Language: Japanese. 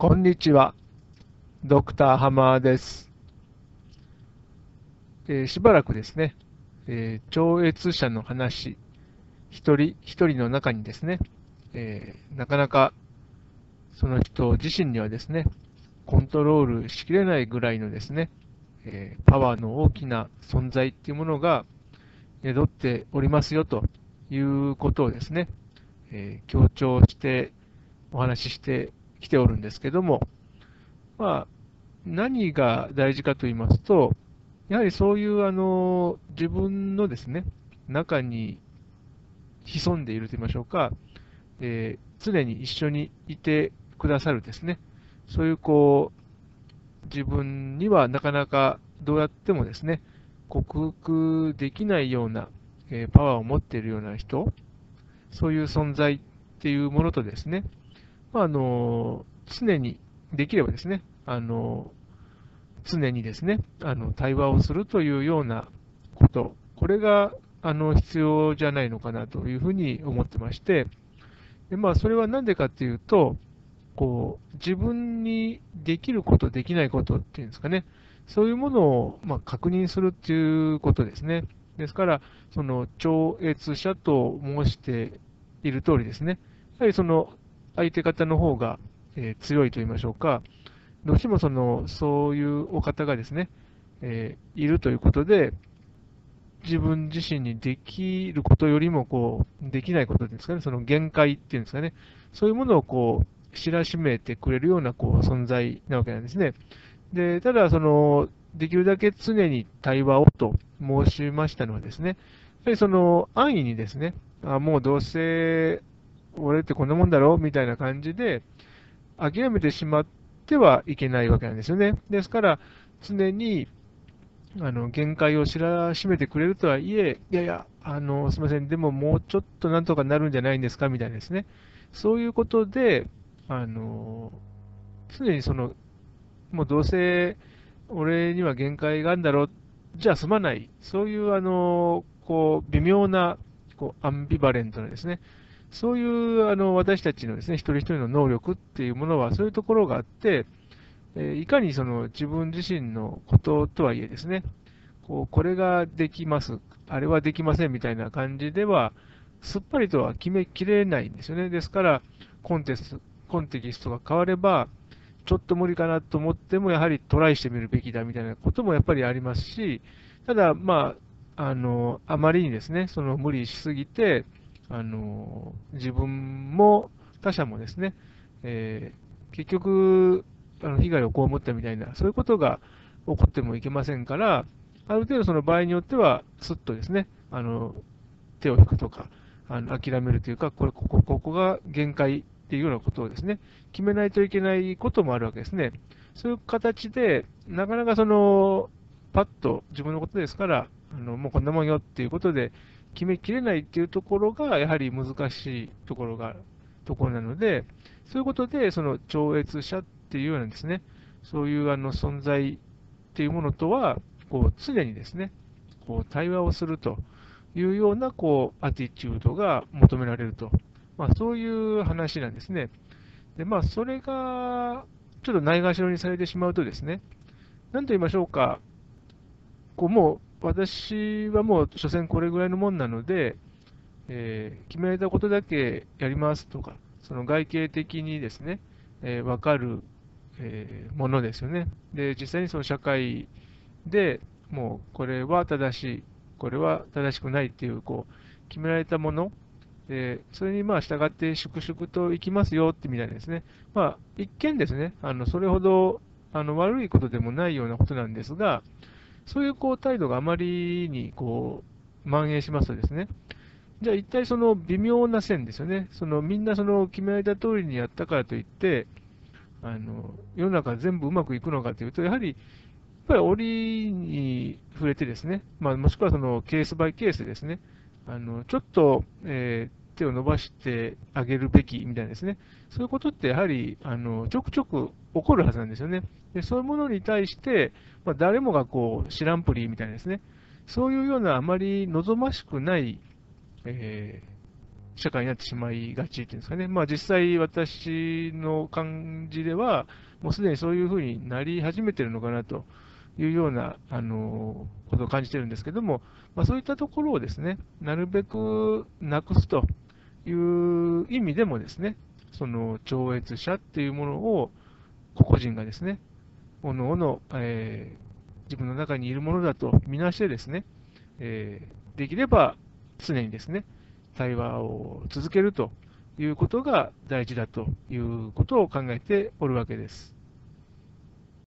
こんにちは。ドクターハマーです。えー、しばらくですね、えー、超越者の話、一人一人の中にですね、えー、なかなかその人自身にはですね、コントロールしきれないぐらいのですね、えパワーの大きな存在っていうものが宿っておりますよということをですね、え強調してお話ししてきておるんですけども、まあ、何が大事かと言いますと、やはりそういうあの自分のですね、中に潜んでいると言いましょうか、えー、常に一緒にいてくださるですね、そういうこう、自分にはなかなかどうやってもですね、克服できないような、えー、パワーを持っているような人、そういう存在っていうものとですね、まあ、あの常にできればですね、あの常にですね、あの対話をするというようなこと、これがあの必要じゃないのかなというふうに思ってまして、でまあ、それは何でかっていうと、こう自分にできること、できないことっていうんですかね、そういうものを、まあ、確認するっていうことですね。ですから、その超越者と申している通りですね、やはりその相手方の方が、えー、強いと言いましょうか、どうしてもそのそういうお方がですね、えー、いるということで、自分自身にできることよりもこうできないことですかね、その限界っていうんですかね、そういうものをこう知らしめてくれるようなこう存在なわけなんですね。でただその、できるだけ常に対話をと申しましたのはですね、やはりその安易にですね、あもうどうせ俺ってこんなもんだろ？みたいな感じで、諦めてしまってはいけないわけなんですよね。ですから、常に、あの、限界を知らしめてくれるとはいえ、いやいや、あの、すみません、でももうちょっとなんとかなるんじゃないんですか？みたいなですね。そういうことで、あの、常にその、もうどうせ俺には限界があるんだろう、じゃあ済まない。そういう、あの、こう、微妙な、こう、アンビバレントなですね、そういうあの私たちのですね、一人一人の能力っていうものは、そういうところがあって、えいかにその自分自身のこととはいえですね、こうこれができます、あれはできませんみたいな感じでは、すっぱりとは決めきれないんですよね。ですから、コンテスト、コンテキストが変われば、ちょっと無理かなと思っても、やはりトライしてみるべきだみたいなこともやっぱりありますし、ただ、まあ、あの、あまりにですね、その無理しすぎて、あの自分も他者もですね、えー、結局あの、被害を被ったみたいな、そういうことが起こってもいけませんから、ある程度その場合によっては、すっとですね、あの手を引くとか、あの諦めるというか、これここ、ここが限界っていうようなことをですね、決めないといけないこともあるわけですね。そういう形で、なかなかその、パッと自分のことですから、あのもうこんなもんよっていうことで、決めきれないっていうところが、やはり難しいところが、ところなので、そういうことで、その超越者っていうようなですね、そういうあの存在っていうものとは、こう常にですね、こう対話をするというようなこうアティチュードが求められると、まあ、そういう話なんですね。で、まあ、それがちょっとないがしろにされてしまうとですね、なんと言いましょうか、こうもう私はもう、所詮これぐらいのもんなので、えー、決められたことだけやりますとか、その外形的にですね、えー、分かる、えー、ものですよね。で、実際にその社会でもう、これは正しい、これは正しくないっていう、こう、決められたもの、でそれにまあ従って粛々といきますよってみたいですね、まあ、一見ですね、あのそれほどあの悪いことでもないようなことなんですが、そういうこう態度があまりにこう蔓延しますとですね、じゃあ一体その微妙な線ですよね、そのみんなその決められた通りにやったからといって、あの世の中全部うまくいくのかというと、やはりやっぱり折に触れてですね、まあ、もしくはそのケースバイケースですね、あのちょっと、えー、手を伸ばしてあげるべきみたいなですね、そういうことってやはりあのちょくちょく起こるはずなんですよね。でそういうものに対して、まあ、誰もがこう知らんぷりみたいなですね、そういうようなあまり望ましくない、えー、社会になってしまいがちっていうんですかね。まあ実際私の感じでは、もうすでにそういうふうになり始めてるのかなというような、あの、ことを感じてるんですけども、まあそういったところをですね、なるべくなくすという意味でもですね、その超越者っていうものを個々人がですね、おのおの、え、自分の中にいるものだとみなしてですね、えー、できれば常にですね、対話を続けるということが大事だということを考えておるわけです。